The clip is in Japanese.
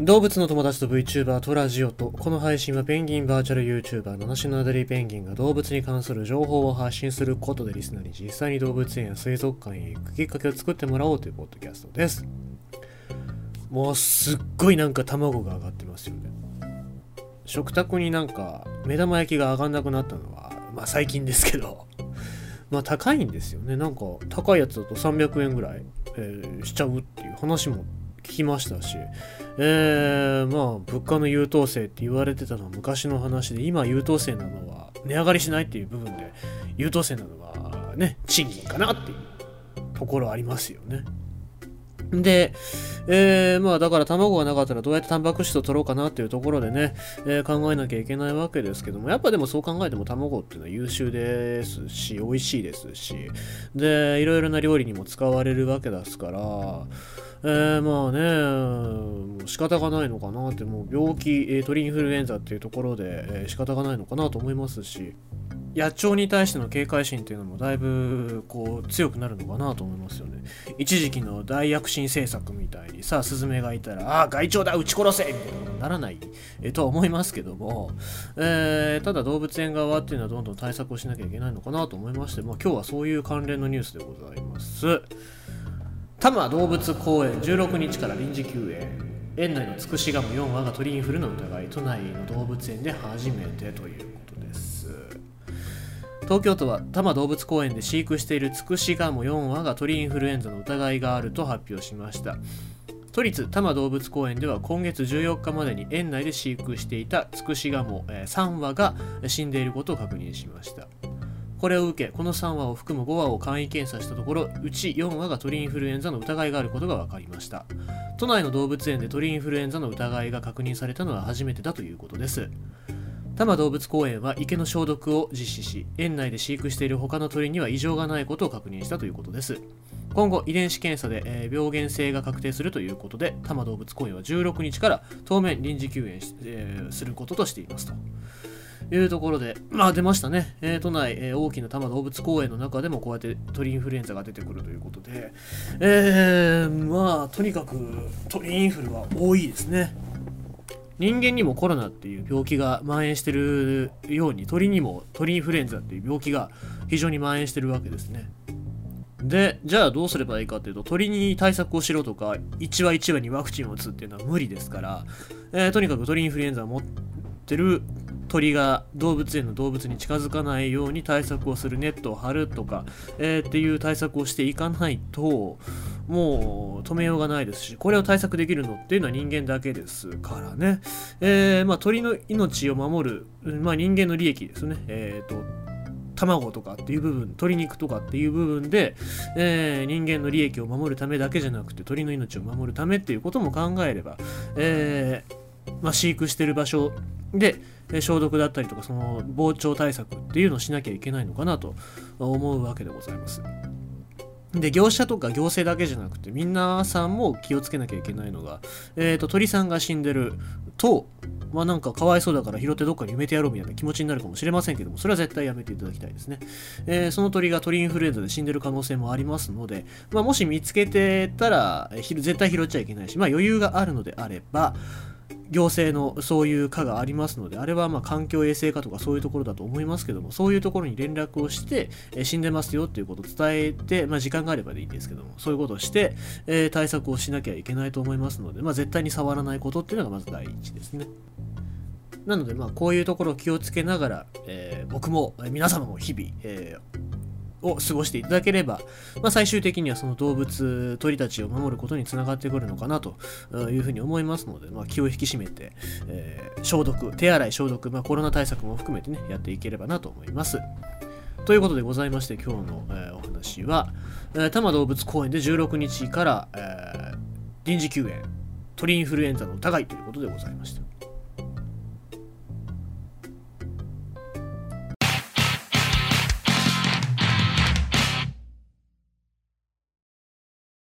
動物の友達と VTuber とラジオとこの配信はペンギンバーチャル YouTuber 七種のアデリーペンギンが動物に関する情報を発信することでリスナーに実際に動物園や水族館へ行くきっかけを作ってもらおうというポッドキャストです。もうすっごいなんか卵が上がってますよね。食卓になんか目玉焼きが上がんなくなったのはまあ最近ですけど。まあ高いんですよね。なんか高いやつだと300円ぐらい、えーしちゃうっていう話も聞きましたし、えー、まあ物価の優等生って言われてたのは昔の話で今優等生なのは値上がりしないっていう部分で優等生なのはね賃金かなっていうところありますよね。で、えー、まあだから卵がなかったらどうやってタンパク質を取ろうかなっていうところでね、えー考えなきゃいけないわけですけども、やっぱでもそう考えても卵っていうのは優秀ですし、美味しいですし、で、いろいろな料理にも使われるわけですから、えー、まあね、仕方がないのかなって、もう病気、えー鳥インフルエンザっていうところで、えー仕方がないのかなと思いますし、野鳥に対しての警戒心っていうのもだいぶこう強くなるのかなと思いますよね。一時期の大躍進政策みたいにさあ、スズメがいたら、ああ、害鳥だ、撃ち殺せみたいなことにならない、えーとは思いますけども、えーただ動物園側っていうのはどんどん対策をしなきゃいけないのかなと思いまして、まあ、今日はそういう関連のニュースでございます。多摩動物公園16日から臨時休園。園内のツクシガモ4羽が鳥インフルの疑い都内の動物園で初めてということです。東京都は多摩動物公園で飼育しているツクシガモ4羽が鳥インフルエンザの疑いがあると発表しました。都立多摩動物公園では今月14日までに園内で飼育していたツクシガモ3羽が死んでいることを確認しました。これを受け、この3羽を含む5羽を簡易検査したところ、うち4羽が鳥インフルエンザの疑いがあることが分かりました。都内の動物園で鳥インフルエンザの疑いが確認されたのは初めてだということです。多摩動物公園は池の消毒を実施し、園内で飼育している他の鳥には異常がないことを確認したということです。今後、遺伝子検査で、えー病原性が確定するということで、多摩動物公園は16日から当面臨時休園、えーすることとしていますと。いうところで、まあ出ましたね。えー都内、えー大きな多摩動物公園の中でもこうやって鳥インフルエンザが出てくるということで、えー、まあとにかく鳥インフルは多いですね。人間にもコロナっていう病気が蔓延してるように鳥にも鳥インフルエンザっていう病気が非常に蔓延してるわけですね。で、じゃあどうすればいいかっていうと、鳥に対策をしろとか、1話1話にワクチンを打つっていうのは無理ですから、えーとにかく鳥インフルエンザを持ってる鳥が動物園の動物に近づかないように対策をするネットを張るとか、えーっていう対策をしていかないともう止めようがないですしこれを対策できるのっていうのは人間だけですからね、えーまあ、鳥の命を守る、まあ、人間の利益ですね。えっ、と卵とかっていう部分鶏肉とかっていう部分で、えー人間の利益を守るためだけじゃなくて鳥の命を守るためっていうことも考えれば、えまあ、飼育してる場所で消毒だったりとかその防鳥対策っていうのをしなきゃいけないのかなと思うわけでございます。で業者とか行政だけじゃなくて皆さんも気をつけなきゃいけないのが、えー、と鳥さんが死んでるとまあなんかかわいそうだから拾ってどっかに埋めてやろうみたいな気持ちになるかもしれませんけどもそれは絶対やめていただきたいですね、えーその鳥が鳥インフルエンザで死んでる可能性もありますので、まあ、もし見つけてたらえーひ絶対拾っちゃいけないし、まあ、余裕があるのであれば行政のそういう課がありますので、あれはま環境衛生課とかそういうところだと思いますけども、そういうところに連絡をして、え死んでますよっていうことを伝えて、まあ、時間があればでいいんですけども、そういうことをして、えー対策をしなきゃいけないと思いますので、まあ、絶対に触らないことっていうのがまず第一ですね。なので、ま、こういうところを気をつけながら、えー僕も、皆様も日々、えーを過ごしていただければ、まあ、最終的にはその動物、鳥たちを守ることにつながってくるのかなというふうに思いますので、まあ、気を引き締めて、えー消毒、手洗い、消毒、まあ、コロナ対策も含めてね、やっていければなと思います。ということでございまして、今日の、えーお話は、えー多摩動物公園で16日から、えー臨時休園、鳥インフルエンザの疑いということでございました。